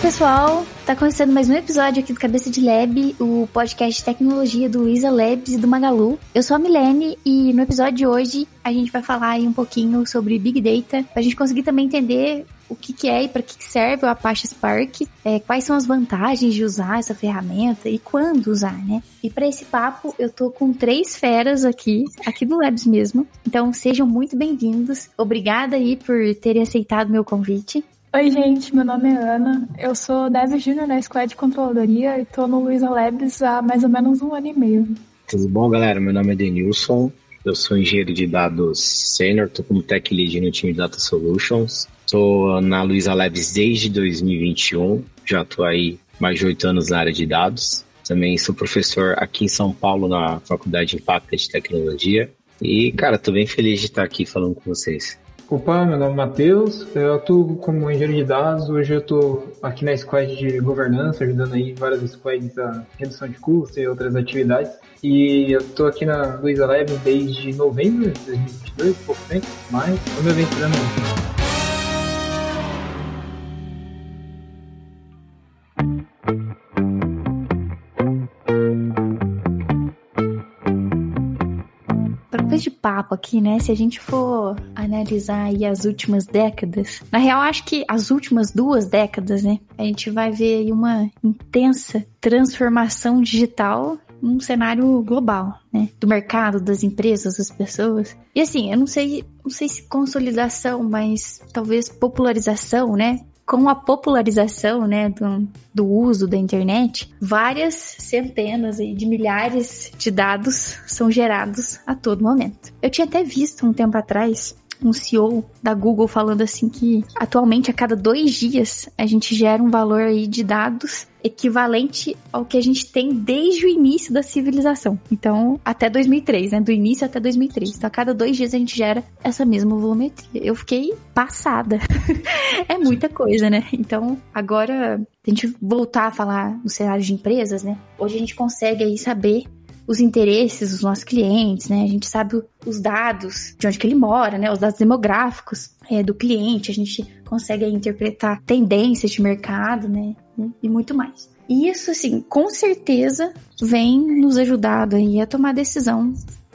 pessoal, tá começando mais um episódio aqui do Cabeça de Lab, o podcast de tecnologia do Isa Labs e do Magalu. Eu sou a Milene e no episódio de hoje a gente vai falar aí um pouquinho sobre Big Data, pra gente conseguir também entender o que, que é e para que, serve o Apache Spark, é, quais são as vantagens de usar essa ferramenta e quando usar, né? E para esse papo eu tô com três feras aqui, aqui do Labs mesmo. Então sejam muito bem-vindos. Obrigada aí por terem aceitado meu convite. Oi, gente, meu nome é Ana. Eu sou Dev Júnior na Squad de Controladoria e tô no Luiza Labs há mais ou menos um ano e meio. Tudo bom, galera? Meu nome é Denilson. Eu sou engenheiro de dados sênior, tô como tech lead no time de Data Solutions. Estou na Luiza Labs desde 2021, já estou aí mais de oito anos na área de dados. Também sou professor aqui em São Paulo na Faculdade de Impacto de Tecnologia. E, cara, estou bem feliz de estar aqui falando com vocês. Opa, meu nome é Matheus, eu atuo como engenheiro de dados, hoje eu estou aqui na squad de governança, ajudando aí várias squads a redução de custos e outras atividades. E eu estou aqui na Luiza Lab desde novembro de 2022, pouco tempo, mas estou me aventurando papo aqui, né? Se a gente for analisar aí as últimas décadas, na real, acho que as últimas duas décadas, né? A gente vai ver aí uma intensa transformação digital num cenário global, né? Do mercado, das empresas, das pessoas. E assim, eu não sei, não sei se consolidação, mas talvez popularização, né? Com a popularização né, do, do uso da internet, várias centenas de milhares de dados são gerados a todo momento. Eu tinha até visto um tempo atrás um CEO da Google falando assim que atualmente a cada dois dias a gente gera um valor aí de dados equivalente ao que a gente tem desde o início da civilização. Então, até 2003, né? Do início até 2003. Então, a cada dois dias a gente gera essa mesma volumetria. Eu fiquei passada. é muita coisa, né? Então, agora, a gente voltar a falar no cenário de empresas, né? Hoje a gente consegue aí saber os interesses dos nossos clientes, né? A gente sabe os dados de onde que ele mora, né? Os dados demográficos é, do cliente, a gente consegue interpretar tendências de mercado, né? E muito mais. E isso, assim, com certeza vem nos ajudando aí a tomar decisão,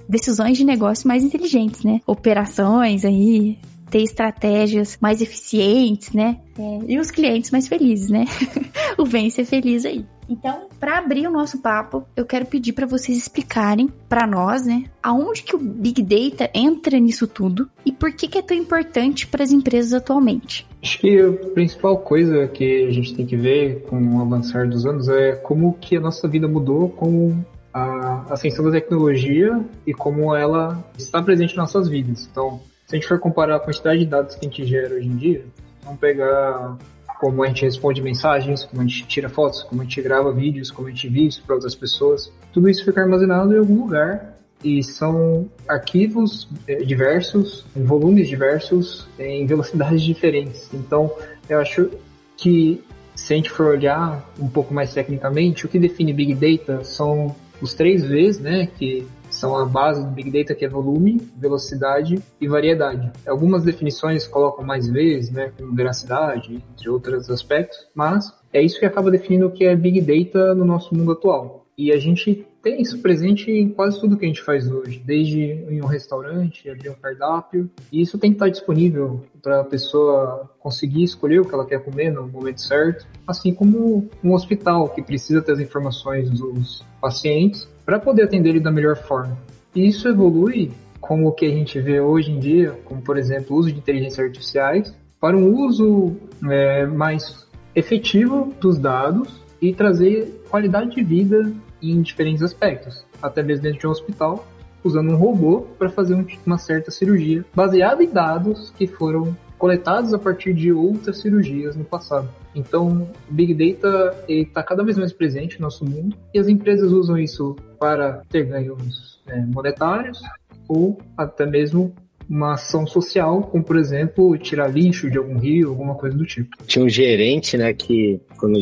decisões de negócio mais inteligentes, né? Operações aí, ter estratégias mais eficientes, né? É, e os clientes mais felizes, né? o bem ser feliz aí. Então, para abrir o nosso papo, eu quero pedir para vocês explicarem para nós, né, aonde que o Big Data entra nisso tudo e por que que é tão importante para as empresas atualmente. Acho que a principal coisa que a gente tem que ver com o avançar dos anos é como que a nossa vida mudou com a ascensão da tecnologia e como ela está presente em nossas vidas. Então, se a gente for comparar a quantidade de dados que a gente gera hoje em dia, vamos pegar como a gente responde mensagens, como a gente tira fotos, como a gente grava vídeos, como a gente isso para outras pessoas. Tudo isso fica armazenado em algum lugar e são arquivos eh, diversos, em volumes diversos, em velocidades diferentes. Então, eu acho que se a gente for olhar um pouco mais tecnicamente, o que define Big Data são os três Vs, né, que são a base do Big Data, que é volume, velocidade e variedade. Algumas definições colocam mais vezes, né, como veracidade, entre outros aspectos, mas é isso que acaba definindo o que é Big Data no nosso mundo atual. E a gente tem isso presente em quase tudo que a gente faz hoje, desde em um restaurante, abrir um cardápio, e isso tem que estar disponível para a pessoa conseguir escolher o que ela quer comer no momento certo, assim como um hospital que precisa ter as informações dos pacientes para poder atender ele da melhor forma. E isso evolui como o que a gente vê hoje em dia, como por exemplo o uso de inteligências artificiais, para um uso é, mais efetivo dos dados e trazer qualidade de vida em diferentes aspectos, até mesmo dentro de um hospital, usando um robô para fazer uma certa cirurgia, baseado em dados que foram coletados a partir de outras cirurgias no passado. Então, Big Data está cada vez mais presente no nosso mundo e as empresas usam isso para ter ganhos é, monetários ou até mesmo uma ação social, como por exemplo tirar lixo de algum rio, alguma coisa do tipo. Tinha um gerente, né, que quando,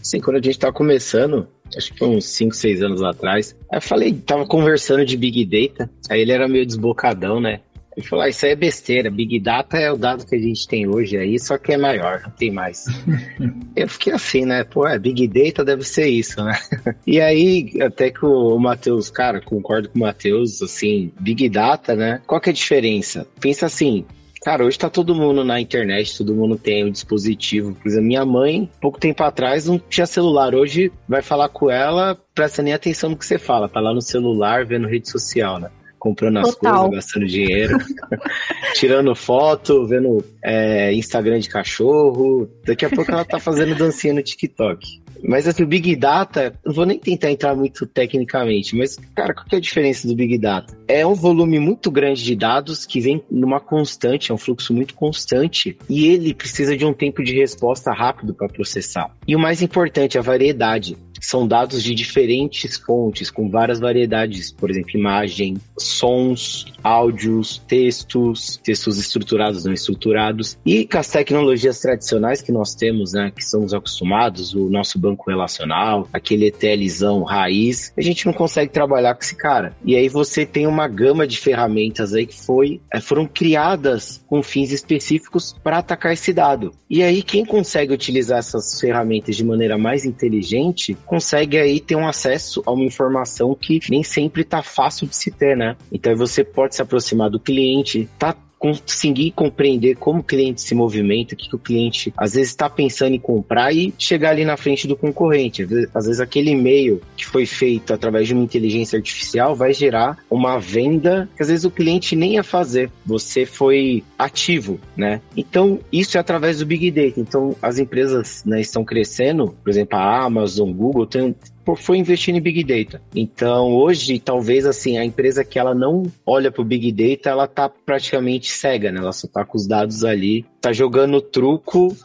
assim, quando a gente estava começando, acho que uns 5, 6 anos atrás, eu falei, tava conversando de Big Data, aí ele era meio desbocadão, né? Ele falou, ah, isso aí é besteira, Big Data é o dado que a gente tem hoje aí, só que é maior, não tem mais. eu fiquei assim, né? Pô, é, Big Data deve ser isso, né? e aí, até que o Matheus, cara, concordo com o Matheus, assim, Big Data, né? Qual que é a diferença? Pensa assim, Cara, hoje tá todo mundo na internet, todo mundo tem um dispositivo. Por exemplo, minha mãe, pouco tempo atrás, não tinha celular. Hoje vai falar com ela, presta nem atenção no que você fala. Tá lá no celular, vendo rede social, né? Comprando as Total. coisas, gastando dinheiro, tirando foto, vendo é, Instagram de cachorro. Daqui a pouco ela tá fazendo dancinha no TikTok. Mas assim, o Big Data, não vou nem tentar entrar muito tecnicamente, mas, cara, qual que é a diferença do Big Data? É um volume muito grande de dados que vem numa constante, é um fluxo muito constante, e ele precisa de um tempo de resposta rápido para processar. E o mais importante, a variedade são dados de diferentes fontes, com várias variedades, por exemplo, imagem, sons, áudios, textos, textos estruturados, não estruturados, e com as tecnologias tradicionais que nós temos, né, que estamos acostumados, o nosso banco relacional, aquele ETLzão raiz, a gente não consegue trabalhar com esse cara. E aí você tem uma gama de ferramentas aí que foi, é, foram criadas com fins específicos para atacar esse dado. E aí quem consegue utilizar essas ferramentas de maneira mais inteligente consegue aí ter um acesso a uma informação que nem sempre tá fácil de se ter, né? Então você pode se aproximar do cliente, tá conseguir compreender como o cliente se movimenta, o que, que o cliente às vezes está pensando em comprar e chegar ali na frente do concorrente. Às vezes aquele e-mail que foi feito através de uma inteligência artificial vai gerar uma venda que às vezes o cliente nem ia fazer. Você foi ativo, né? Então isso é através do Big Data. Então as empresas né, estão crescendo, por exemplo, a Amazon, Google, tem, foi investindo em Big Data. Então, hoje, talvez assim, a empresa que ela não olha para o Big Data, ela tá praticamente cega, né? Ela só tá com os dados ali, tá jogando truco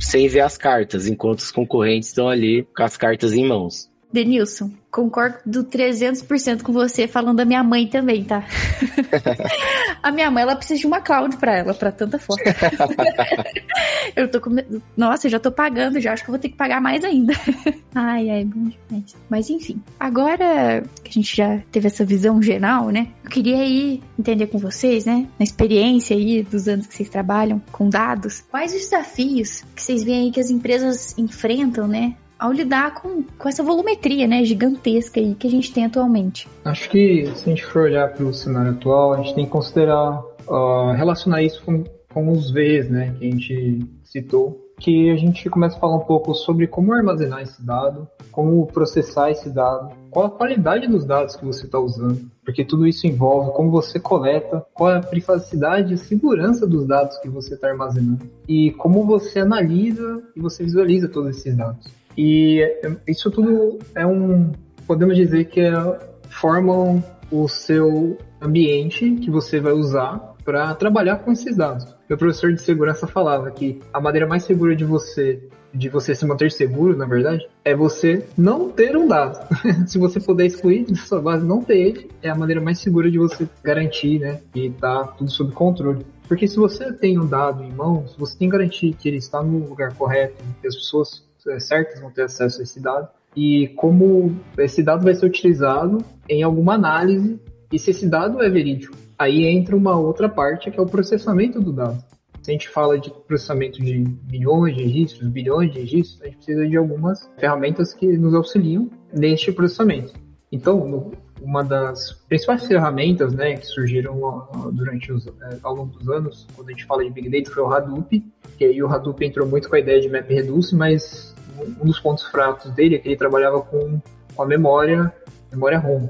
sem ver as cartas, enquanto os concorrentes estão ali com as cartas em mãos. Denilson, concordo 300% com você falando da minha mãe também, tá? a minha mãe, ela precisa de uma cloud pra ela, pra tanta foto. eu tô com... Nossa, eu já tô pagando, já acho que eu vou ter que pagar mais ainda. ai, ai, bom demais. Mas enfim, agora que a gente já teve essa visão geral, né? Eu queria aí entender com vocês, né? Na experiência aí dos anos que vocês trabalham com dados, quais os desafios que vocês veem aí que as empresas enfrentam, né? Ao lidar com, com essa volumetria né, gigantesca aí que a gente tem atualmente. Acho que se a gente for olhar para o cenário atual, a gente tem que considerar, uh, relacionar isso com, com os Vs né, que a gente citou, que a gente começa a falar um pouco sobre como armazenar esse dado, como processar esse dado, qual a qualidade dos dados que você está usando, porque tudo isso envolve como você coleta, qual é a privacidade e segurança dos dados que você está armazenando e como você analisa e você visualiza todos esses dados. E isso tudo é um, podemos dizer que é, formam o seu ambiente que você vai usar para trabalhar com esses dados. Meu professor de segurança falava que a maneira mais segura de você de você se manter seguro, na verdade, é você não ter um dado. se você puder excluir da sua base, não ter ele, é a maneira mais segura de você garantir, né, que tá tudo sob controle. Porque se você tem um dado em mãos, você tem que garantir que ele está no lugar correto, que as pessoas certas vão ter acesso a esse dado e como esse dado vai ser utilizado em alguma análise e se esse dado é verídico. Aí entra uma outra parte que é o processamento do dado. Se a gente fala de processamento de milhões de registros, bilhões de registros, a gente precisa de algumas ferramentas que nos auxiliam neste processamento. Então, uma das principais ferramentas né, que surgiram durante os, é, ao longo dos anos, quando a gente fala de Big Data, foi o Hadoop, que aí o Hadoop entrou muito com a ideia de MapReduce, mas um dos pontos fracos dele é que ele trabalhava com, com a memória, memória ROM.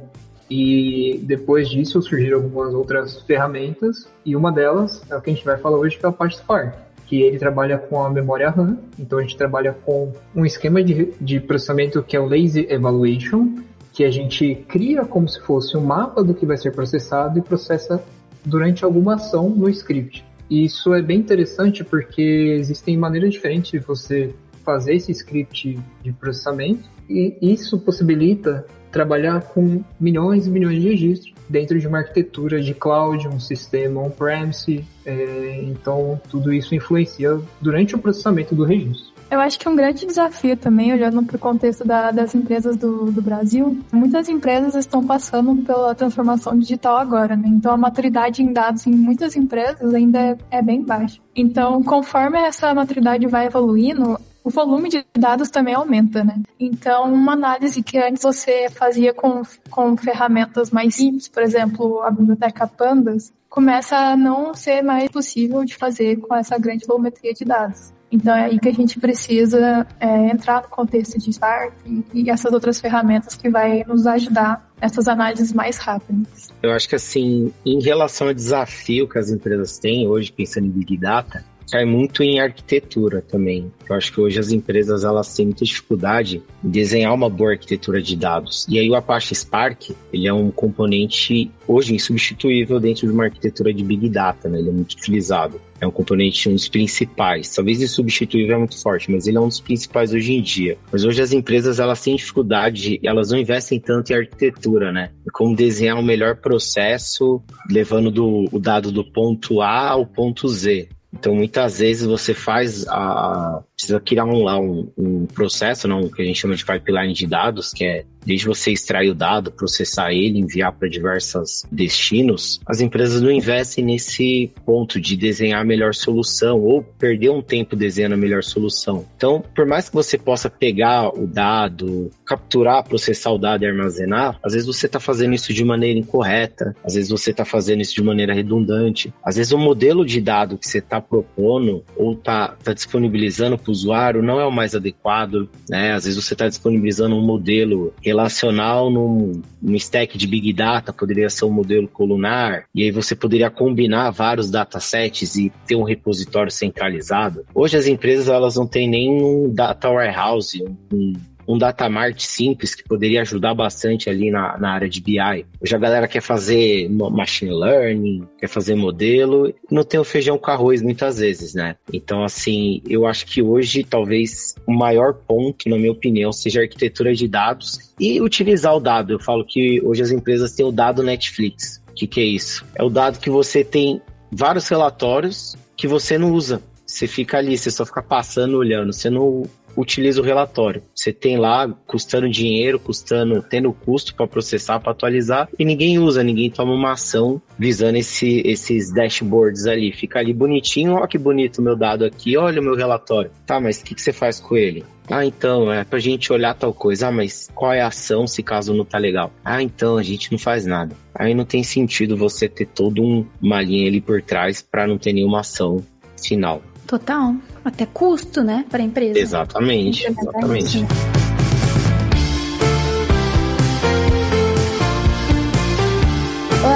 E depois disso surgiram algumas outras ferramentas, e uma delas é o que a gente vai falar hoje, que é o PySpark, que ele trabalha com a memória RAM, então a gente trabalha com um esquema de, de processamento que é o Lazy Evaluation, que a gente cria como se fosse um mapa do que vai ser processado e processa durante alguma ação no script. E isso é bem interessante porque existem maneiras diferentes de você fazer esse script de processamento e isso possibilita trabalhar com milhões e milhões de registros dentro de uma arquitetura de cloud, um sistema on-premise. É, então, tudo isso influencia durante o processamento do registro. Eu acho que é um grande desafio também, olhando para o contexto da, das empresas do, do, Brasil. Muitas empresas estão passando pela transformação digital agora, né? Então a maturidade em dados em muitas empresas ainda é, é bem baixa. Então, conforme essa maturidade vai evoluindo, o volume de dados também aumenta, né? Então, uma análise que antes você fazia com, com ferramentas mais simples, por exemplo, a biblioteca Pandas, começa a não ser mais possível de fazer com essa grande volumetria de dados. Então é aí que a gente precisa é, entrar no contexto de Spark e, e essas outras ferramentas que vai nos ajudar nessas análises mais rápidas. Eu acho que assim, em relação ao desafio que as empresas têm hoje pensando em Big Data, cai muito em arquitetura também. Eu acho que hoje as empresas elas têm muita dificuldade em desenhar uma boa arquitetura de dados. E aí o Apache Spark, ele é um componente hoje insubstituível dentro de uma arquitetura de Big Data, né? Ele é muito utilizado. É um componente um dos principais. Talvez insubstituível é muito forte, mas ele é um dos principais hoje em dia. Mas hoje as empresas elas têm dificuldade, elas não investem tanto em arquitetura, né? Como desenhar o um melhor processo, levando do, o dado do ponto A ao ponto Z. Então, muitas vezes você faz a. Precisa criar um, lá um, um processo, não, que a gente chama de pipeline de dados, que é desde você extrair o dado, processar ele, enviar para diversos destinos, as empresas não investem nesse ponto de desenhar a melhor solução ou perder um tempo desenhando a melhor solução. Então, por mais que você possa pegar o dado, capturar, processar o dado e armazenar, às vezes você está fazendo isso de maneira incorreta, às vezes você está fazendo isso de maneira redundante, às vezes o modelo de dado que você está propondo ou está tá disponibilizando para o usuário não é o mais adequado, né? Às vezes você está disponibilizando um modelo relacional num, num stack de Big Data, poderia ser um modelo colunar, e aí você poderia combinar vários datasets e ter um repositório centralizado. Hoje as empresas elas não têm nem um data warehouse, um data mart simples que poderia ajudar bastante ali na, na área de BI. Hoje a galera quer fazer machine learning, quer fazer modelo, não tem o feijão com arroz muitas vezes, né? Então, assim, eu acho que hoje talvez o maior ponto, na minha opinião, seja a arquitetura de dados e utilizar o dado. Eu falo que hoje as empresas têm o dado Netflix. O que, que é isso? É o dado que você tem vários relatórios que você não usa. Você fica ali, você só fica passando, olhando. Você não utiliza o relatório. Você tem lá custando dinheiro, custando, tendo custo para processar, para atualizar, e ninguém usa, ninguém toma uma ação visando esse, esses dashboards ali. Fica ali bonitinho, ó que bonito meu dado aqui, olha o meu relatório. Tá, mas o que, que você faz com ele? Ah, então, é pra gente olhar tal coisa. Ah, mas qual é a ação se caso não tá legal? Ah, então, a gente não faz nada. Aí não tem sentido você ter toda um, uma linha ali por trás para não ter nenhuma ação final. Total. Até custo, né, para a empresa. Exatamente, exatamente.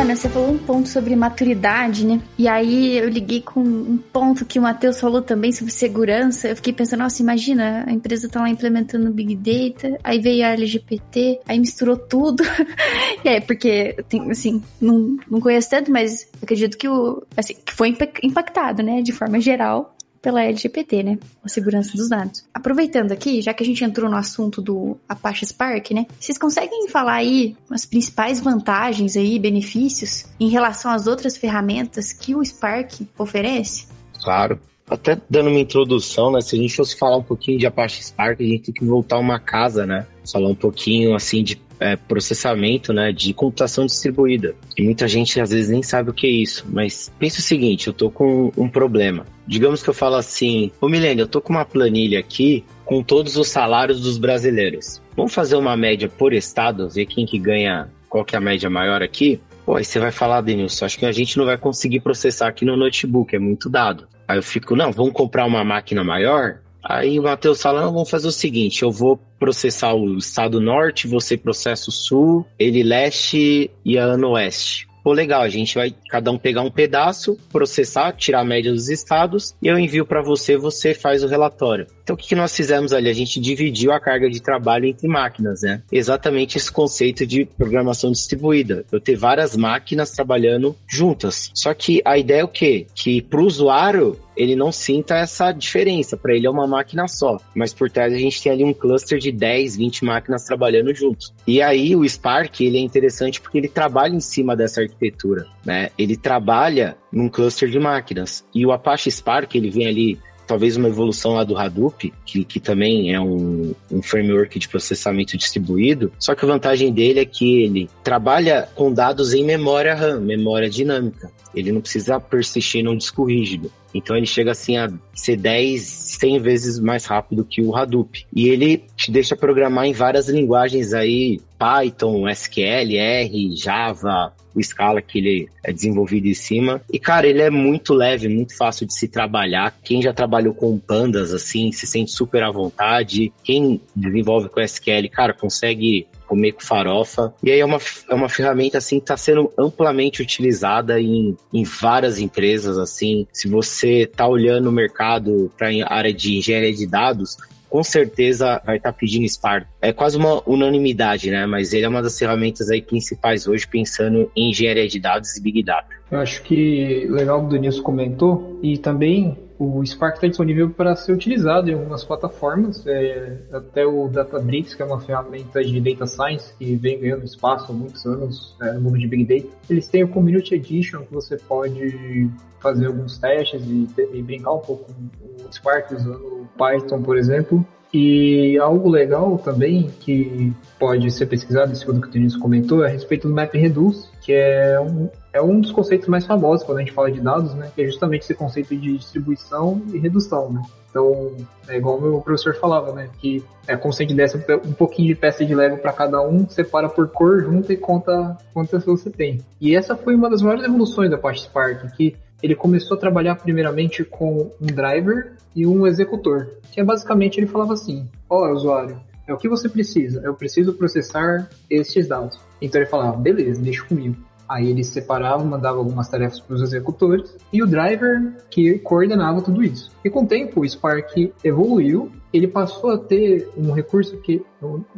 Ana, você falou um ponto sobre maturidade, né? E aí eu liguei com um ponto que o Matheus falou também sobre segurança. Eu fiquei pensando, nossa, imagina, a empresa tá lá implementando Big Data, aí veio a LGBT, aí misturou tudo. e aí, porque, assim, não, não conheço tanto, mas acredito que, o, assim, que foi impactado, né, de forma geral pela LGPD, né? A segurança dos dados. Aproveitando aqui, já que a gente entrou no assunto do Apache Spark, né? Vocês conseguem falar aí as principais vantagens aí, benefícios em relação às outras ferramentas que o Spark oferece? Claro. Até dando uma introdução, né? Se a gente fosse falar um pouquinho de Apache Spark, a gente tem que voltar uma casa, né? Falar um pouquinho assim de é, processamento né, de computação distribuída. E muita gente às vezes nem sabe o que é isso, mas pensa o seguinte, eu tô com um problema. Digamos que eu falo assim, ô Milênio, eu tô com uma planilha aqui com todos os salários dos brasileiros. Vamos fazer uma média por estado, ver quem que ganha, qual que é a média maior aqui? Pô, aí você vai falar, Denilson, acho que a gente não vai conseguir processar aqui no notebook, é muito dado. Aí eu fico, não, vamos comprar uma máquina maior? Aí o Matheus fala, não, vamos fazer o seguinte, eu vou processar o estado norte, você processa o sul, ele leste e a ano oeste. Pô, legal, a gente vai cada um pegar um pedaço, processar, tirar a média dos estados e eu envio para você, você faz o relatório. Então, o que, nós fizemos ali? A gente dividiu a carga de trabalho entre máquinas, né? Exatamente esse conceito de programação distribuída. Eu ter várias máquinas trabalhando juntas. Só que a ideia é o quê? Que para o usuário ele não sinta essa diferença. Para ele é uma máquina só. Mas por trás a gente tem ali um cluster de 10, 20 máquinas trabalhando juntos. E aí o Spark ele é interessante porque ele trabalha em cima dessa arquitetura, né? Ele trabalha num cluster de máquinas. E o Apache Spark ele vem ali talvez uma evolução lá do Hadoop, que, que também é um, um framework de processamento distribuído, só que a vantagem dele é que ele trabalha com dados em memória RAM, memória dinâmica. Ele não precisa persistir num disco rígido. Então ele chega assim a ser 10, 100 vezes mais rápido que o Hadoop. E ele te deixa programar em várias linguagens aí, Python, SQL, R, Java, o Scala que ele é desenvolvido em cima. E cara, ele é muito leve, muito fácil de se trabalhar. Quem já trabalhou com pandas assim, se sente super à vontade. Quem desenvolve com SQL, cara, consegue comer com farofa. E aí é uma, é uma ferramenta assim que está sendo amplamente utilizada em, em várias empresas. assim. Se você está olhando o mercado para a área de engenharia de dados, com certeza vai estar tá pedindo Spark. É quase uma unanimidade, né? Mas ele é uma das ferramentas aí principais hoje pensando em engenharia de dados e Big Data. Eu acho que legal o que o Denilson comentou e também o Spark está disponível para ser utilizado em algumas plataformas, é, até o Databricks, que é uma ferramenta de data science que vem ganhando espaço há muitos anos é, no mundo de Big Data. Eles têm o Community Edition, que você pode fazer alguns testes e, e brincar um pouco com o Spark usando Python, por exemplo. E algo legal também que pode ser pesquisado, segundo o que o Denise comentou, é a respeito do Map Reduce, que é um, é um dos conceitos mais famosos quando a gente fala de dados, né? Que é justamente esse conceito de distribuição e redução, né? Então, é igual o meu professor falava, né? Que é como se a gente desse um pouquinho de peça de Lego para cada um, separa por cor, junta e conta quantas você tem. E essa foi uma das maiores evoluções da parte Spark, que ele começou a trabalhar primeiramente com um driver e um executor, que é basicamente ele falava assim: ó, oh, usuário, é o que você precisa, eu preciso processar estes dados. Então ele falava: beleza, deixa comigo. Aí ele separava, mandava algumas tarefas para os executores e o driver que coordenava tudo isso. E com o tempo o Spark evoluiu, ele passou a ter um recurso que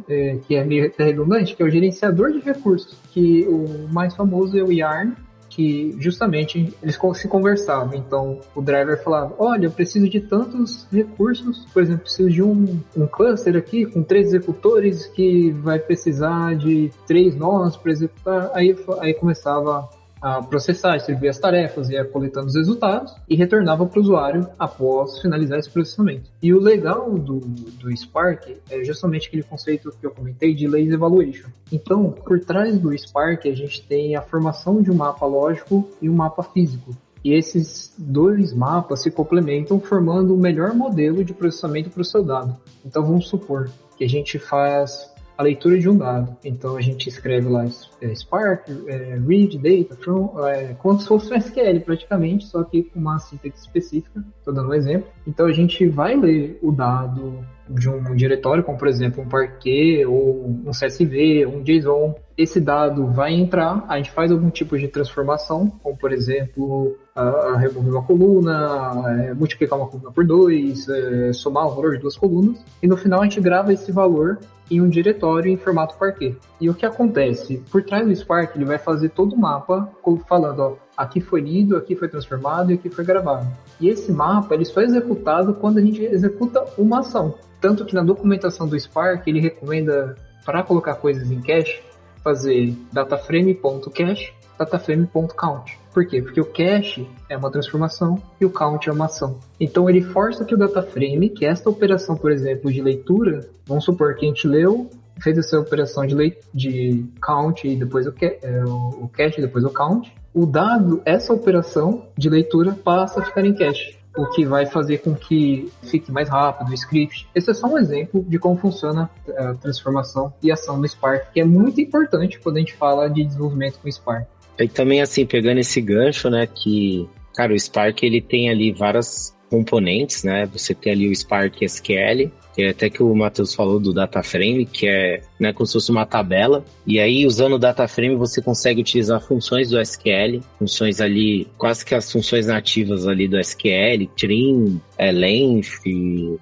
é, que é meio redundante, que é o gerenciador de recursos, que o mais famoso é o Yarn, que justamente eles se conversavam. Então o driver falava: Olha, eu preciso de tantos recursos, por exemplo, preciso de um, um cluster aqui com três executores que vai precisar de três nós para executar. Aí, aí começava a processar, distribuir as tarefas, ia coletando os resultados e retornava para o usuário após finalizar esse processamento. E o legal do, do Spark é justamente aquele conceito que eu comentei de lazy evaluation. Então, por trás do Spark, a gente tem a formação de um mapa lógico e um mapa físico. E esses dois mapas se complementam, formando o melhor modelo de processamento para o seu dado. Então, vamos supor que a gente faz a leitura de um dado. Então a gente escreve lá é, Spark, é, read, data, from, é, como se fosse um SQL praticamente, só que com uma sintaxe específica. Estou dando um exemplo. Então a gente vai ler o dado de um diretório, como por exemplo um Parquet ou um CSV, um JSON. Esse dado vai entrar, a gente faz algum tipo de transformação, como por exemplo a, remover uma coluna, é, multiplicar uma coluna por dois, é, somar o valor de duas colunas, e no final a gente grava esse valor em um diretório em formato Parquet. E o que acontece? Por trás do Spark, ele vai fazer todo o mapa falando, ó, aqui foi lido, aqui foi transformado e aqui foi gravado. E esse mapa ele só é executado quando a gente executa uma ação. Tanto que na documentação do Spark ele recomenda para colocar coisas em cache fazer dataframe.cache, dataframe.count. Por quê? Porque o cache é uma transformação e o count é uma ação. Então ele força que o dataframe, que é esta operação, por exemplo, de leitura, vamos supor que a gente leu, fez essa operação de, de count e depois o, é, o cache, depois o count, o dado, essa operação de leitura passa a ficar em cache o que vai fazer com que fique mais rápido o script. Esse é só um exemplo de como funciona a transformação e ação no Spark, que é muito importante quando a gente fala de desenvolvimento com Spark. E também, assim, pegando esse gancho, né, que, cara, o Spark, ele tem ali várias componentes, né, você tem ali o Spark SQL, que é até que o Matheus falou do data frame, que é né, como se fosse uma tabela. E aí, usando o data frame, você consegue utilizar funções do SQL, funções ali, quase que as funções nativas ali do SQL, trim, é, length,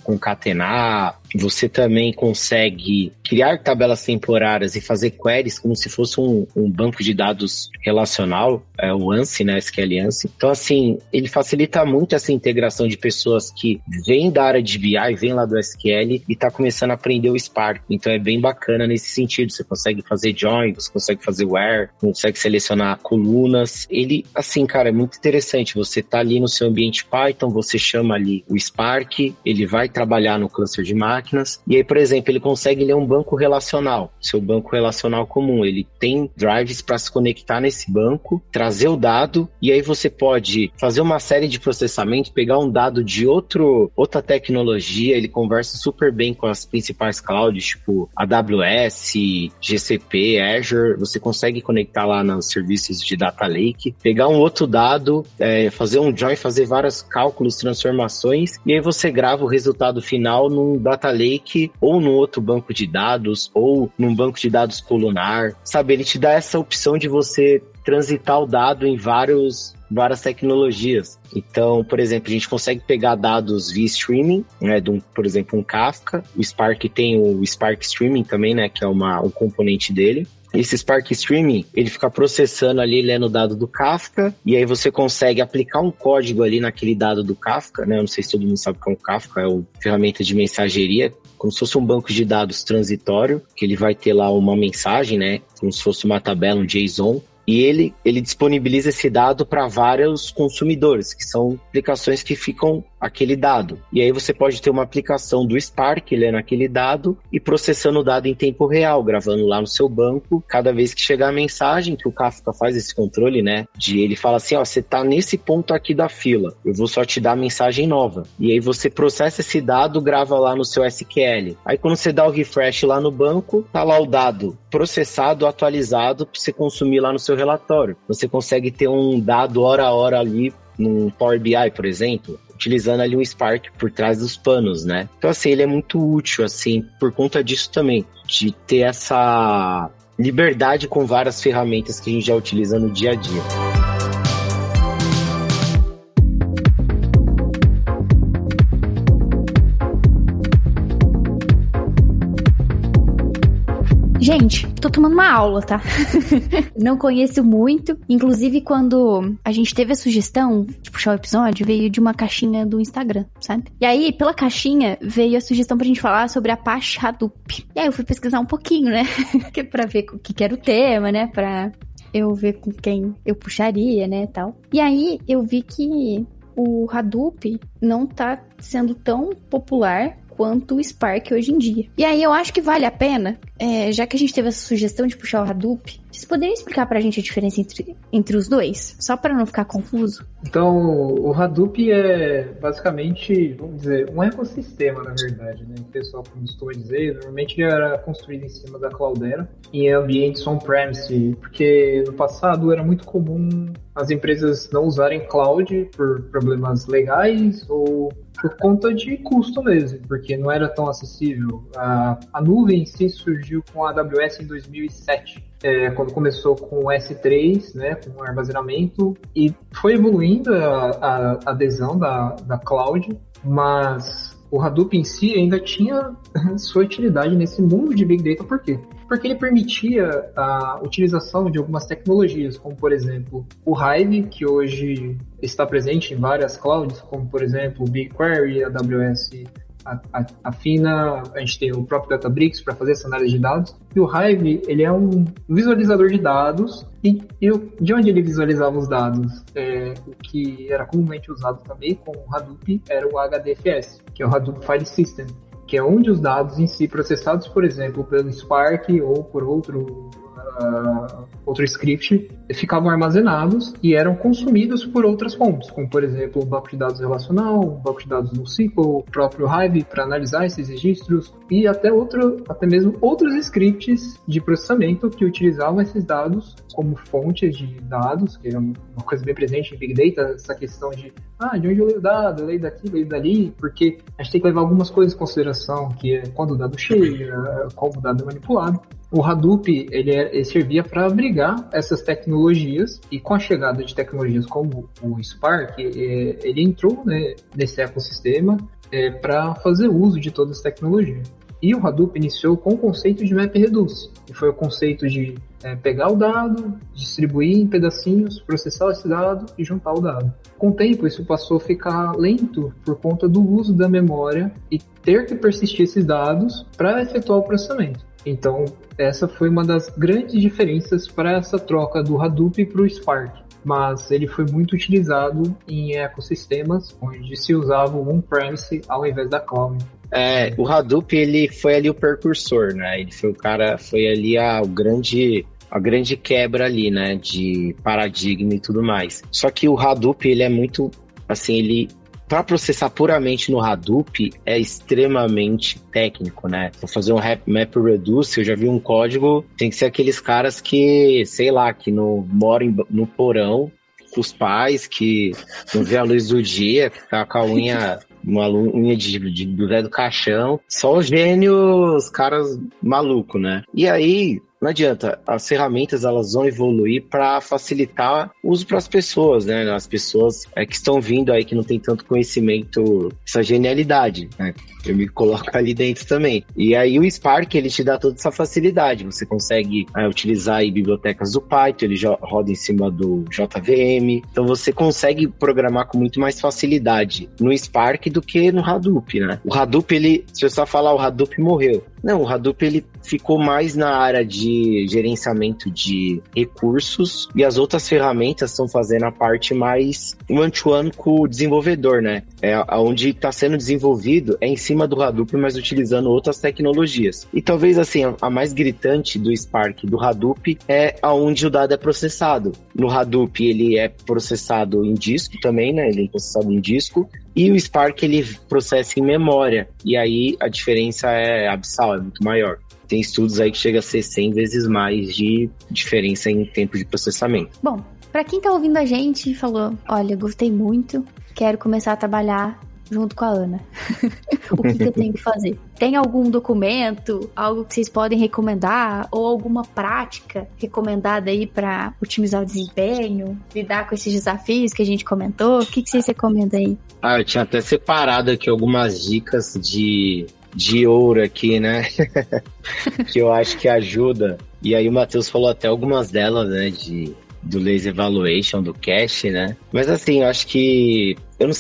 concatenar. Você também consegue criar tabelas temporárias e fazer queries como se fosse um, um banco de dados relacional, é, o ANSI, né, SQL ANSI. Então, assim, ele facilita muito essa integração de pessoas que vêm da área de BI, vêm lá do SQL e tá começando a aprender o Spark. Então, é bem bacana nesse sentido. Você consegue fazer join, você consegue fazer where, consegue selecionar colunas. Ele, assim, cara, é muito interessante. Você tá ali no seu ambiente Python, você chama ali o Spark, ele vai trabalhar no cluster de máquinas. E aí, por exemplo, ele consegue ler um banco relacional, seu banco relacional comum. Ele tem drives para se conectar nesse banco, trazer o dado, e aí você pode fazer uma série de processamento, pegar um dado de outro, outra tecnologia, ele conversa super bem com as principais clouds, tipo AWS, GCP, Azure. Você consegue conectar lá nos serviços de Data Lake, pegar um outro dado, é, fazer um join, fazer vários cálculos, transformações e aí você grava o resultado final num data lake ou num outro banco de dados ou num banco de dados colunar. Sabe, ele te dá essa opção de você transitar o dado em vários várias tecnologias. Então, por exemplo, a gente consegue pegar dados via streaming, né, de um, por exemplo, um Kafka. O Spark tem o Spark Streaming também, né, que é uma, um componente dele. Esse Spark Streaming, ele fica processando ali, lendo o dado do Kafka, e aí você consegue aplicar um código ali naquele dado do Kafka, né? Eu não sei se todo mundo sabe o que é um Kafka, é uma ferramenta de mensageria, como se fosse um banco de dados transitório, que ele vai ter lá uma mensagem, né? Como se fosse uma tabela, um JSON, e ele, ele disponibiliza esse dado para vários consumidores, que são aplicações que ficam aquele dado. E aí você pode ter uma aplicação do Spark lendo aquele dado e processando o dado em tempo real, gravando lá no seu banco, cada vez que chegar a mensagem, que o Kafka faz esse controle, né? De ele fala assim, ó, você tá nesse ponto aqui da fila, eu vou só te dar a mensagem nova. E aí você processa esse dado, grava lá no seu SQL. Aí quando você dá o refresh lá no banco, tá lá o dado processado, atualizado para você consumir lá no seu relatório. Você consegue ter um dado hora a hora ali num Power BI, por exemplo, utilizando ali um Spark por trás dos panos, né? Então, assim, ele é muito útil, assim, por conta disso também, de ter essa liberdade com várias ferramentas que a gente já utiliza no dia a dia. Gente, tô tomando uma aula, tá? não conheço muito. Inclusive, quando a gente teve a sugestão de puxar o episódio, veio de uma caixinha do Instagram, sabe? E aí, pela caixinha, veio a sugestão pra gente falar sobre Apache Hadoop. E aí eu fui pesquisar um pouquinho, né? É pra ver o que era o tema, né? Pra eu ver com quem eu puxaria, né, tal. E aí eu vi que o Hadoop não tá sendo tão popular quanto o Spark hoje em dia. E aí eu acho que vale a pena, é, já que a gente teve essa sugestão de puxar o Hadoop, vocês poderiam explicar pra gente a diferença entre, entre os dois? Só para não ficar confuso? Então, o Hadoop é basicamente, vamos dizer, um ecossistema, na verdade, né? O pessoal costuma dizer, normalmente era construído em cima da Cloudera, em ambientes on-premise, porque no passado era muito comum as empresas não usarem cloud por problemas legais ou por conta de custo mesmo, porque não era tão acessível. A, a nuvem em si surgiu com a AWS em 2007 é, quando começou com o S3, né, com o armazenamento, e foi evoluindo a, a adesão da, da cloud, mas o Hadoop em si ainda tinha sua utilidade nesse mundo de Big Data, por quê? Porque ele permitia a utilização de algumas tecnologias, como por exemplo o Hive, que hoje está presente em várias clouds, como por exemplo o BigQuery, AWS a, a, a, Fina, a gente tem o próprio Databricks para fazer essa análise de dados. E o Hive, ele é um visualizador de dados. E, e de onde ele visualizava os dados? É, o que era comumente usado também com o Hadoop era o HDFS, que é o Hadoop File System, que é onde os dados em si processados, por exemplo, pelo Spark ou por outro uh, outro script ficavam armazenados e eram consumidos por outras fontes, como por exemplo um banco de dados relacional, um banco de dados no SQL, o próprio Hive para analisar esses registros e até outro, até mesmo outros scripts de processamento que utilizavam esses dados como fontes de dados, que é uma coisa bem presente em Big Data, essa questão de ah, de onde eu leio o dado, eu leio daqui, leio dali, porque a gente tem que levar algumas coisas em consideração, que é quando o dado chega, como o dado é manipulado. O Hadoop ele, é, ele servia para abrigar essas tecnologias e com a chegada de tecnologias como o Spark, é, ele entrou né, nesse ecossistema é, para fazer uso de todas as tecnologias. E o Hadoop iniciou com o conceito de MapReduce, que foi o conceito de é, pegar o dado, distribuir em pedacinhos, processar esse dado e juntar o dado. Com o tempo, isso passou a ficar lento por conta do uso da memória e ter que persistir esses dados para efetuar o processamento. Então, essa foi uma das grandes diferenças para essa troca do Hadoop para o Spark. Mas ele foi muito utilizado em ecossistemas onde se usava o on-premise ao invés da cloud. É, o Hadoop ele foi ali o precursor, né? Ele foi o cara, foi ali a, o grande a grande quebra ali, né, de paradigma e tudo mais. Só que o Hadoop, ele é muito, assim, ele para processar puramente no Hadoop é extremamente técnico, né? Pra fazer um map reduce, eu já vi um código, tem que ser aqueles caras que, sei lá, que no, moram no porão com os pais, que não vê a luz do dia, que tá com a unha uma unha de, de, do velho caixão. Só os gênios, caras malucos, né? E aí, não adianta, as ferramentas elas vão evoluir para facilitar o uso para as pessoas, né? As pessoas é, que estão vindo aí que não tem tanto conhecimento, essa genialidade, né? Eu me coloco ali dentro também. E aí o Spark ele te dá toda essa facilidade. Você consegue é, utilizar aí bibliotecas do Python, ele roda em cima do JVM. Então você consegue programar com muito mais facilidade no Spark do que no Hadoop, né? O Hadoop ele, se eu só falar o Hadoop morreu. Não, o Hadoop ele ficou mais na área de gerenciamento de recursos e as outras ferramentas estão fazendo a parte mais one-to-one com o desenvolvedor, né? É onde está sendo desenvolvido é em cima do Hadoop, mas utilizando outras tecnologias. E talvez assim a, a mais gritante do Spark do Hadoop é aonde o dado é processado. No Hadoop ele é processado em disco também, né? Ele é processado em disco e o Spark ele processa em memória. E aí a diferença é abissal, é muito maior. Tem estudos aí que chega a ser 100 vezes mais de diferença em tempo de processamento. Bom, para quem tá ouvindo a gente e falou, olha, gostei muito, quero começar a trabalhar junto com a Ana. o que, que, eu tenho que fazer? Tem algum documento, algo que vocês podem recomendar ou alguma prática recomendada aí para otimizar o desempenho, lidar com esses desafios que a gente comentou? O que, que vocês recomendam aí? Ah, eu tinha até separado aqui algumas dicas de, de ouro aqui, né? que eu acho que ajuda. E aí o Matheus falou até algumas delas, né? De, do laser evaluation, do cache, né? Mas assim, eu acho que. Eu não,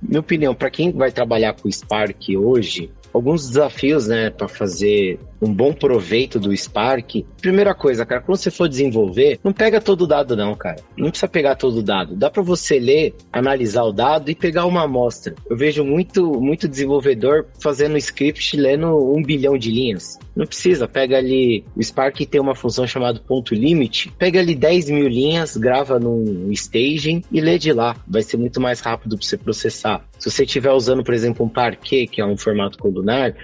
minha opinião, para quem vai trabalhar com Spark hoje, alguns desafios, né, para fazer um bom proveito do Spark. Primeira coisa, cara, quando você for desenvolver, não pega todo o dado não, cara. Não precisa pegar todo o dado. Dá para você ler, analisar o dado e pegar uma amostra. Eu vejo muito, muito desenvolvedor fazendo script lendo um bilhão de linhas. Não precisa, pega ali, o Spark tem uma função chamada ponto limit, pega ali 10 mil linhas, grava num staging e lê de lá. Vai ser muito mais rápido para você processar. Se você estiver usando, por exemplo, um Parquet, que é um formato colunar,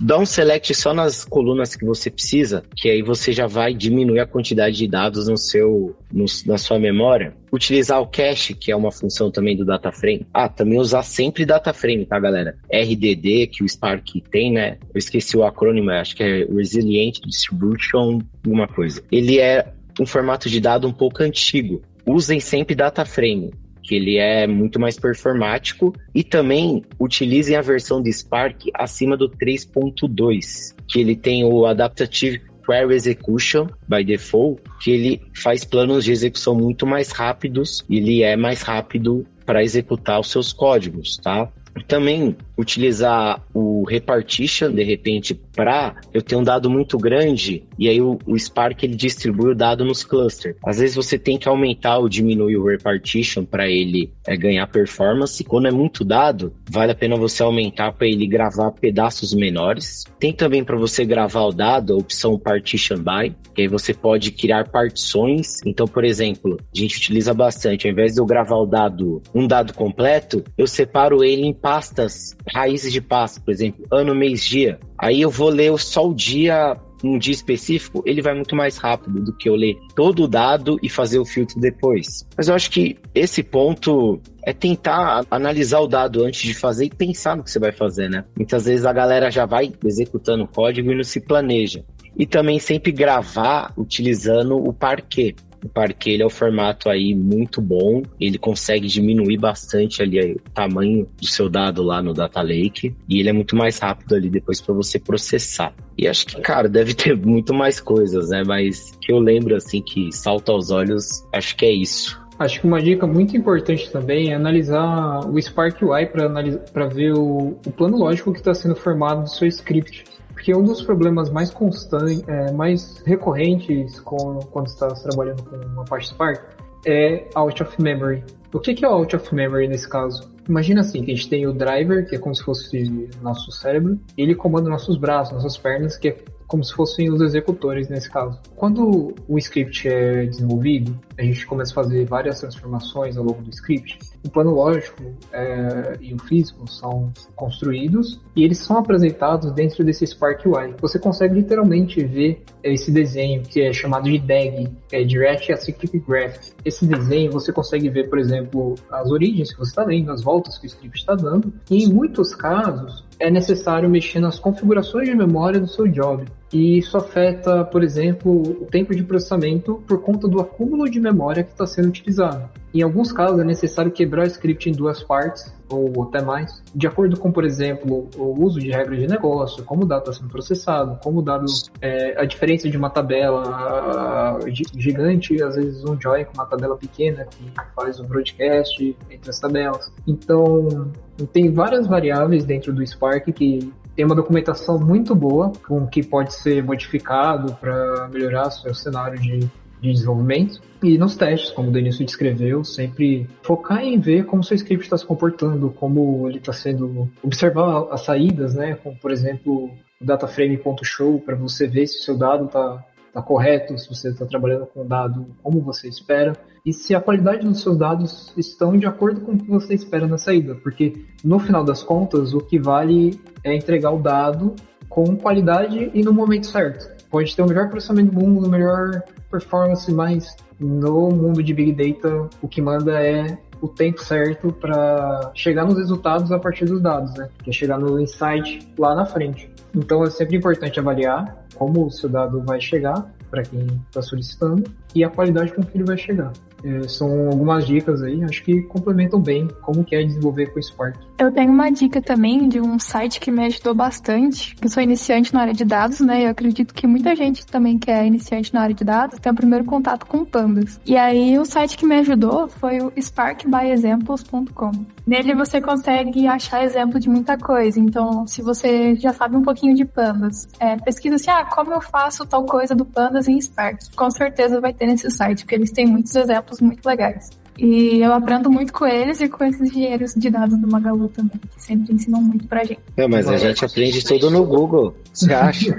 dá um select só nas colunas que você precisa, que aí você já vai diminuir a quantidade de dados no seu, no, na sua memória. Utilizar o cache, que é uma função também do data frame. Ah, também usar sempre data frame, tá, galera? RDD, que o Spark tem, né? Eu esqueci o acrônimo, acho que é Resilient Distribution, alguma coisa. Ele é um formato de dado um pouco antigo. Usem sempre data frame que ele é muito mais performático e também utilizem a versão de Spark acima do 3.2, que ele tem o Adaptive Query Execution by default, que ele faz planos de execução muito mais rápidos, ele é mais rápido para executar os seus códigos, tá? Também utilizar o repartition de repente para eu ter um dado muito grande e aí o, o, Spark ele distribui o dado nos clusters. Às vezes você tem que aumentar ou diminuir o repartition para ele é, ganhar performance. Quando é muito dado, vale a pena você aumentar para ele gravar pedaços menores. Tem também para você gravar o dado a opção partition by, que aí você pode criar partições. Então, por exemplo, a gente utiliza bastante, ao invés de eu gravar o dado, um dado completo, eu separo ele em pastas, raízes de pasta, por exemplo, ano, mês, dia. Aí eu vou ler só o dia um dia específico, ele vai muito mais rápido do que eu ler todo o dado e fazer o filtro depois. Mas eu acho que esse ponto é tentar analisar o dado antes de fazer e pensar no que você vai fazer, né? Muitas vezes a galera já vai executando o código e não se planeja. E também sempre gravar utilizando o parquet. O ele é um formato aí muito bom, ele consegue diminuir bastante ali o tamanho do seu dado lá no Data Lake e ele é muito mais rápido ali depois para você processar. E acho que, cara, deve ter muito mais coisas, né? Mas que eu lembro assim que salta aos olhos, acho que é isso. Acho que uma dica muito importante também é analisar o Spark UI para ver o, o plano lógico que está sendo formado do seu script. Porque um dos problemas mais constantes, é, mais recorrentes com, quando está trabalhando com uma parte Spark é out of memory. O que, que é out of memory nesse caso? Imagina assim, que a gente tem o driver, que é como se fosse nosso cérebro, e ele comanda nossos braços, nossas pernas, que é como se fossem os executores nesse caso. Quando o script é desenvolvido, a gente começa a fazer várias transformações ao longo do script. O plano lógico é, e o físico são construídos e eles são apresentados dentro desse Spark UI. Você consegue literalmente ver esse desenho que é chamado de DAG, que é Direct Acyclic Graph. Esse desenho você consegue ver, por exemplo, as origens que você está lendo, as voltas que o script está dando. E em muitos casos é necessário mexer nas configurações de memória do seu job. E isso afeta, por exemplo, o tempo de processamento por conta do acúmulo de memória que está sendo utilizado. Em alguns casos é necessário quebrar o script em duas partes, ou até mais, de acordo com, por exemplo, o uso de regras de negócio, como o dado está sendo processado, como o dado, é, a diferença de uma tabela gigante, às vezes um join com uma tabela pequena que faz o broadcast entre as tabelas. Então, tem várias variáveis dentro do Spark que tem uma documentação muito boa, com que pode ser modificado para melhorar seu cenário de, de desenvolvimento. E nos testes, como o Denilson descreveu, sempre focar em ver como seu script está se comportando, como ele está sendo. observar as saídas, né? Como, por exemplo, o dataframe.show, para você ver se o seu dado está tá correto, se você está trabalhando com o dado como você espera e se a qualidade dos seus dados estão de acordo com o que você espera na saída, porque no final das contas o que vale é entregar o dado com qualidade e no momento certo. Pode ter o melhor processamento do mundo, melhor performance, mas no mundo de Big Data o que manda é o tempo certo para chegar nos resultados a partir dos dados, né? Que é chegar no insight lá na frente. Então é sempre importante avaliar como o seu dado vai chegar para quem está solicitando e a qualidade com que ele vai chegar. É, são algumas dicas aí, acho que complementam bem como que é desenvolver com o Spark. Eu tenho uma dica também de um site que me ajudou bastante. Eu sou iniciante na área de dados, né? Eu acredito que muita gente também que é iniciante na área de dados tem o primeiro contato com pandas. E aí o site que me ajudou foi o sparkbyexamples.com. Nele você consegue achar exemplo de muita coisa. Então, se você já sabe um pouquinho de pandas, é, pesquisa assim, ah, como eu faço tal coisa do pandas em Spark. Com certeza vai ter nesse site, porque eles têm muitos exemplos muito legais. E eu aprendo muito com eles e com esses engenheiros de dados do Magalu também, que sempre ensinam muito pra gente. É, mas a gente aprende tudo no Google, você acha?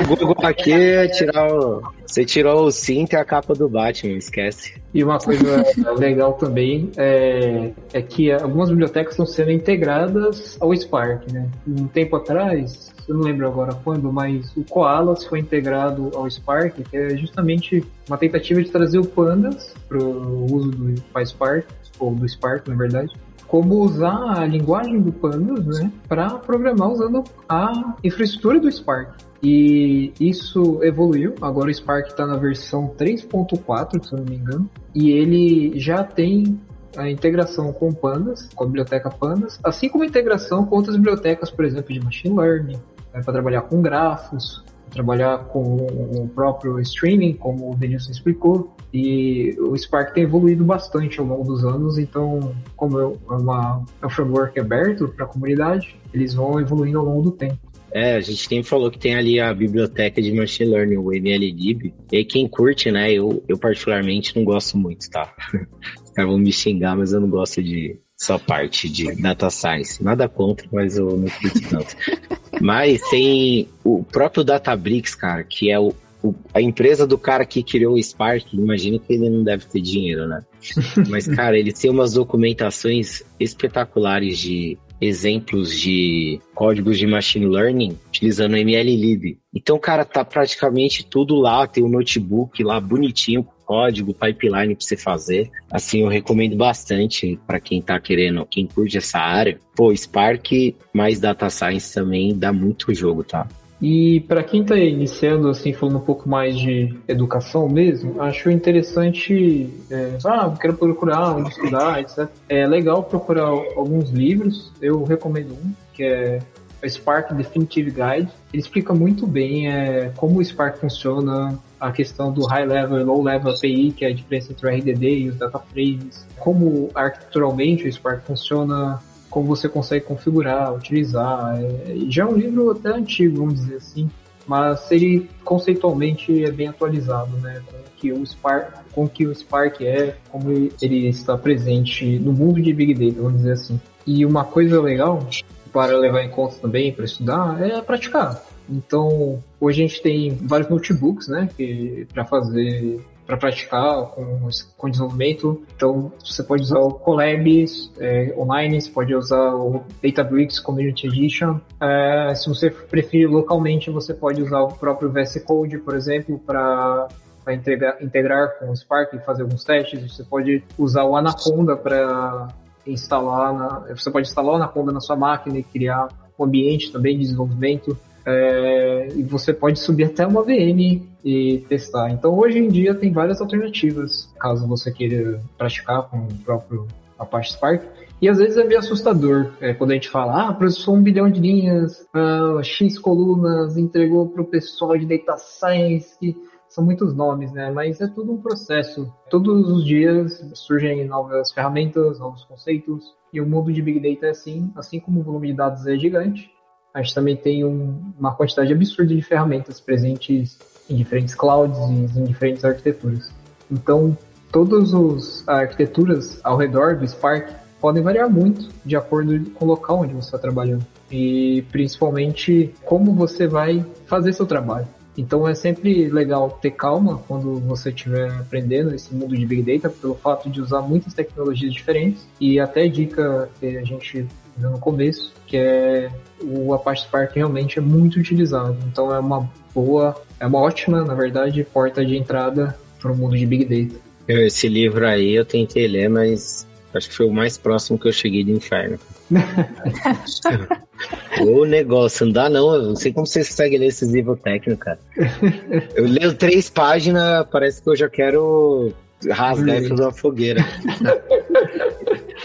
o Google aqui é tirar o. Você tirou o cinto e a capa do Batman, esquece. E uma coisa legal também é, é que algumas bibliotecas estão sendo integradas ao Spark, né? Um tempo atrás, eu não lembro agora quando, mas o Koalas foi integrado ao Spark, que é justamente uma tentativa de trazer o Pandas para o uso do PySpark, ou do Spark, na verdade, como usar a linguagem do Pandas né, para programar usando a infraestrutura do Spark. E isso evoluiu, agora o Spark está na versão 3.4, se eu não me engano, e ele já tem a integração com Pandas, com a biblioteca Pandas, assim como a integração com outras bibliotecas, por exemplo, de Machine Learning, né, para trabalhar com grafos. trabalhar com o próprio streaming, como o Denilson explicou, e o Spark tem evoluído bastante ao longo dos anos, então, como é, uma, é um framework aberto para a comunidade, eles vão evoluindo ao longo do tempo. É, a gente sempre falou que tem ali a biblioteca de Machine Learning, o MLlib. E quem curte, né, eu, eu particularmente não gosto muito, tá? Os caras vão me xingar, mas eu não gosto de só parte de Data Science. Nada contra, mas eu não curto tanto. mas tem o próprio Databricks, cara, que é o, o, a empresa do cara que criou o Spark, imagino que ele não deve ter dinheiro, né? Mas, cara, ele tem umas documentações espetaculares de exemplos de códigos de machine learning utilizando MLlib. Então, cara, tá praticamente tudo lá, tem um notebook lá bonitinho, código, pipeline para você fazer. Assim, eu recomendo bastante para quem tá querendo, quem curte essa área. Pô, Spark mais Data Science também dá muito jogo, tá? E para quem está iniciando, assim, falando um pouco mais de educação mesmo, acho interessante, é, ah, quero procurar onde estudar, etc. É legal procurar alguns livros, eu recomendo um, que é a Spark Definitive Guide. Ele explica muito bem é, como o Spark funciona, a questão do High Level e Low Level API, que é a diferença entre o RDD e os data frames, como arquiteturalmente o Spark funciona, como você consegue configurar, utilizar. É, já é um livro até antigo, vamos dizer assim, mas ele conceitualmente é bem atualizado, né? Com que o Spark, com que o Spark é, como ele está presente no mundo de Big Data, vamos dizer assim. E uma coisa legal para levar em conta também para estudar é praticar. Então, hoje a gente tem vários notebooks, né, para fazer para praticar com, com desenvolvimento. Então, você pode usar o Colab é, online, você pode usar o Databricks Community Edition. É, se você preferir localmente, você pode usar o próprio VS Code, por exemplo, para integrar, integrar com o Spark e fazer alguns testes. Você pode usar o Anaconda para instalar, na, você pode instalar o Anaconda na sua máquina e criar um ambiente também de desenvolvimento. É, e você pode subir até uma VM e testar. Então hoje em dia tem várias alternativas, caso você queira praticar com o próprio Apache Spark. E às vezes é meio assustador é, quando a gente fala, ah, processou um bilhão de linhas, ah, X colunas, entregou para o pessoal de Data Science, que são muitos nomes, né? Mas é tudo um processo. Todos os dias surgem novas ferramentas, novos conceitos, e o mundo de Big Data é assim, assim como o volume de dados é gigante, a gente também tem um, uma quantidade absurda de ferramentas presentes em diferentes clouds e em diferentes arquiteturas. Então, todas as arquiteturas ao redor do Spark podem variar muito de acordo com o local onde você está trabalhando e principalmente como você vai fazer seu trabalho. Então é sempre legal ter calma quando você estiver aprendendo esse mundo de Big Data, pelo fato de usar muitas tecnologias diferentes e até dica que a gente no começo, que é o Apache Spark realmente é muito utilizado. Então é uma boa, é uma ótima, na verdade, porta de entrada para o mundo de Big Data. Esse livro aí eu tentei ler, mas acho que foi o mais próximo que eu cheguei do inferno. o negócio, não dá não. Eu não sei como você consegue ler esses livros técnicos, cara. Eu leio três páginas, parece que eu já quero rasgar e fazer uma fogueira.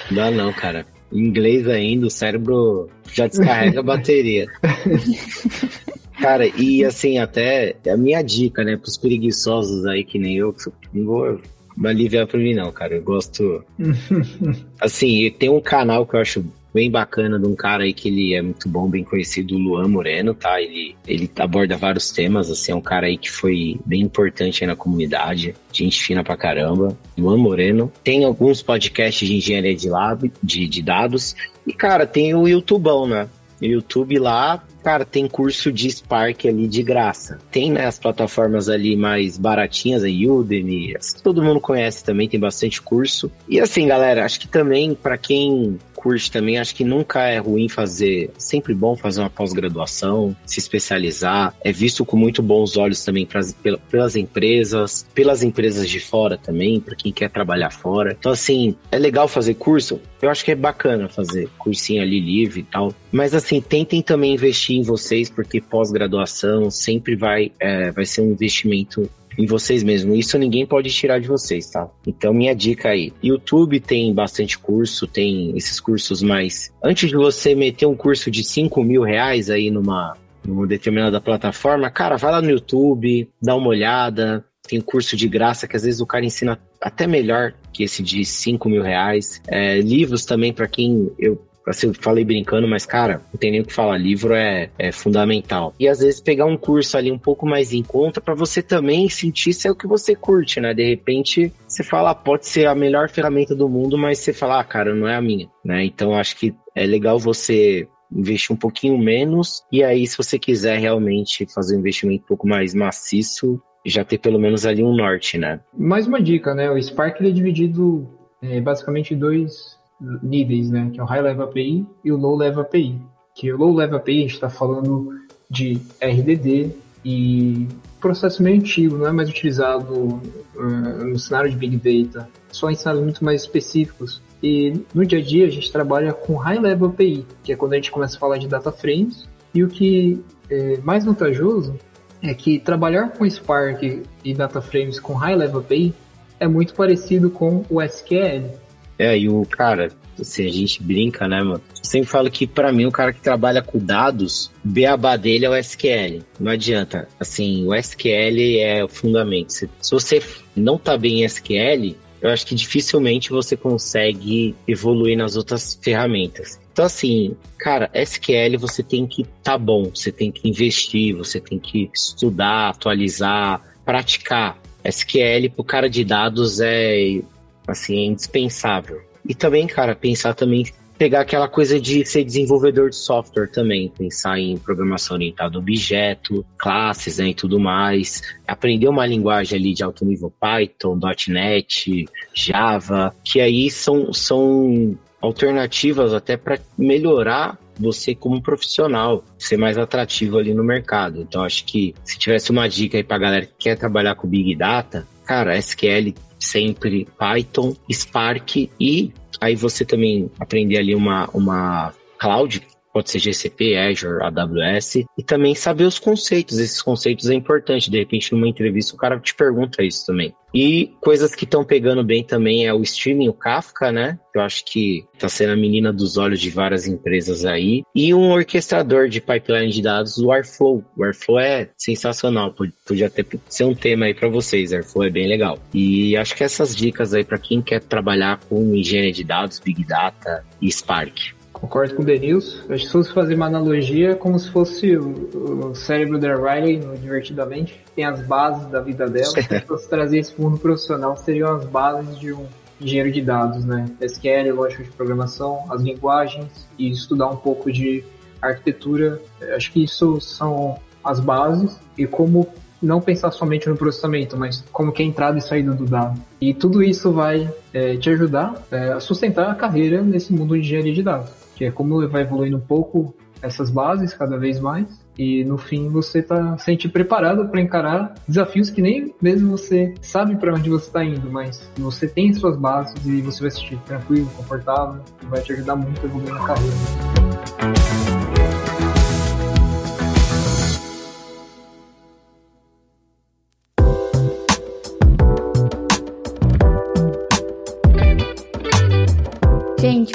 Não dá não, cara em inglês ainda, o cérebro já descarrega a bateria. Cara, e assim, até a minha dica, né, pros preguiçosos aí que nem eu, que não vou aliviar pra mim não, cara. Eu gosto. assim, tem um canal que eu acho bem bacana de um cara aí que ele é muito bom, bem conhecido, o Luan Moreno, tá? Ele, ele aborda vários temas, assim, é um cara aí que foi bem importante na comunidade, gente fina pra caramba. Luan Moreno. Tem alguns podcasts de engenharia de, lab, de, de dados. E, cara, tem o YouTubão, né? O YouTube lá, cara, tem curso de Spark ali de graça. Tem né, as plataformas ali mais baratinhas, a Udemy, todo mundo conhece também, tem bastante curso. E assim, galera, acho que também para quem curte também, acho que nunca é ruim fazer, sempre bom fazer uma pós-graduação, se especializar. É visto com muito bons olhos também pras, pelas empresas, pelas empresas de fora também, para quem quer trabalhar fora. Então, assim, é legal fazer curso. Eu acho que é bacana fazer cursinho ali livre e tal. Mas, assim, tentem também investir em vocês, porque pós-graduação sempre vai, é, vai ser um investimento em vocês mesmos. Isso ninguém pode tirar de vocês, tá? Então, minha dica aí: YouTube tem bastante curso, tem esses cursos mais. Antes de você meter um curso de 5 mil reais aí numa numa determinada plataforma, cara, vai lá no YouTube, dá uma olhada, tem curso de graça que às vezes o cara ensina até melhor que esse de 5 mil reais. É, livros também, para quem eu Assim, falei brincando, mas, cara, não tem nem o que falar. Livro é, é fundamental. E às vezes pegar um curso ali um pouco mais em conta para você também sentir se é o que você curte, né? De repente, você fala, ah, pode ser a melhor ferramenta do mundo, mas você fala, ah, cara, não é a minha, né? Então, acho que é legal você investir um pouquinho menos e aí se você quiser realmente fazer um investimento um pouco mais maciço, já ter pelo menos ali um norte, né? Mais uma dica, né? O Spark é dividido é, basicamente em dois níveis, né? Que é o High Level API e o Low Level API. Que o Low Level API a gente está falando de RDD e processo meio antigo, não é mais utilizado uh, no cenário de Big Data, só em cenários muito mais específicos. E no dia a dia a gente trabalha com High Level API, que é quando a gente começa a falar de data frames, e o que é mais vantajoso é que trabalhar com Spark e data frames com High Level API é muito parecido com o SQL, é, e o cara, assim, a gente brinca, né, mano? Eu sempre falo que para mim o cara que trabalha com dados, o beabá dele é o SQL. Não adianta. Assim, o SQL é o fundamento. Se, se você não tá bem em SQL, eu acho que dificilmente você consegue evoluir nas outras ferramentas. Então, assim, cara, SQL você tem que tá bom, você tem que investir, você tem que estudar, atualizar, praticar. SQL pro cara de dados é Assim, é indispensável. E também, cara, pensar também pegar aquela coisa de ser desenvolvedor de software também, pensar em programação orientada a objeto, classes né, e tudo mais, aprender uma linguagem ali de alto nível Python, .NET, Java, que aí são, são alternativas até para melhorar você como profissional, ser mais atrativo ali no mercado. Então acho que se tivesse uma dica aí para galera que quer trabalhar com Big Data, cara, SQL sempre Python, Spark e aí você também aprender ali uma, uma cloud pode ser GCP, Azure, AWS, e também saber os conceitos. Esses conceitos é importante. De repente, numa entrevista, o cara te pergunta isso também. E coisas que estão pegando bem também é o streaming, o Kafka, né? Eu acho que está sendo a menina dos olhos de várias empresas aí. E um orquestrador de pipeline de dados, o Airflow. O Airflow é sensacional. Podia até ser um tema aí para vocês. Airflow é bem legal. E acho que essas dicas aí para quem quer trabalhar com engenharia de dados, Big Data e Spark. Concordo com o Denilson. Acho que se fosse fazer uma analogia, como se fosse o, o cérebro da Riley no Divertidamente, tem as bases da vida dela. se fosse trazer esse mundo profissional, seriam as bases de um engenheiro de dados, né? SQL, lógica de programação, as linguagens e estudar um pouco de arquitetura. Acho que isso são as bases e como não pensar somente no processamento, mas como que é a entrada e saída do dado. E tudo isso vai é, te ajudar é, a sustentar a carreira nesse mundo de engenharia de dados que é como vai evoluindo um pouco essas bases cada vez mais e no fim você tá sente preparado para encarar desafios que nem mesmo você sabe para onde você está indo, mas você tem suas bases e você vai se sentir tranquilo, confortável, e vai te ajudar muito a evoluir na carreira.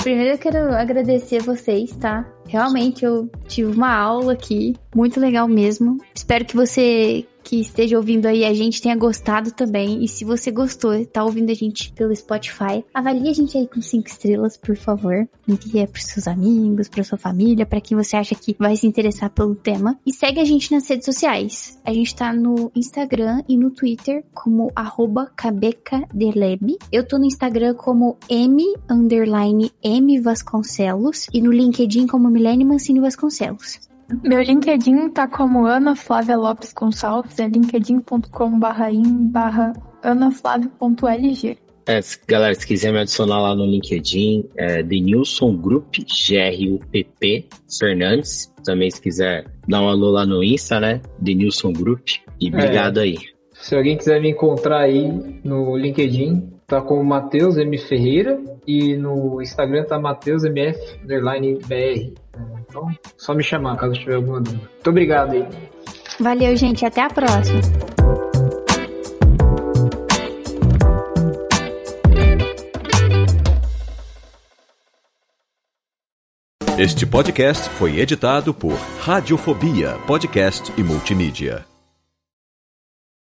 Primeiro eu quero agradecer vocês, tá? Realmente eu tive uma aula aqui, muito legal mesmo. Espero que você que esteja ouvindo aí a gente tenha gostado também. E se você gostou, tá ouvindo a gente pelo Spotify, avalie a gente aí com cinco estrelas, por favor. Envie pros seus amigos, pra sua família, para quem você acha que vai se interessar pelo tema. E segue a gente nas redes sociais. A gente tá no Instagram e no Twitter como arroba cabecadeleb. Eu tô no Instagram como M underline M Vasconcelos e no LinkedIn como Milene Mancini Vasconcelos. Meu LinkedIn tá como Ana Flávia Lopes Gonçalves, é linkedin.com.br in barra anaflávia.lg. É, galera, se quiser me adicionar lá no LinkedIn, é Denilson Group, G-R-U-P-P Fernandes. Também se quiser dar um alô lá no Insta, né? Denilson Group. E obrigado é, aí. Se alguém quiser me encontrar aí no LinkedIn, tá como Matheus M. Ferreira e no Instagram tá Matheus MF BR. Então, só me chamar caso tiver alguma dúvida. Muito obrigado aí. Valeu, gente. Até a próxima. Este podcast foi editado por Radiofobia, podcast e multimídia.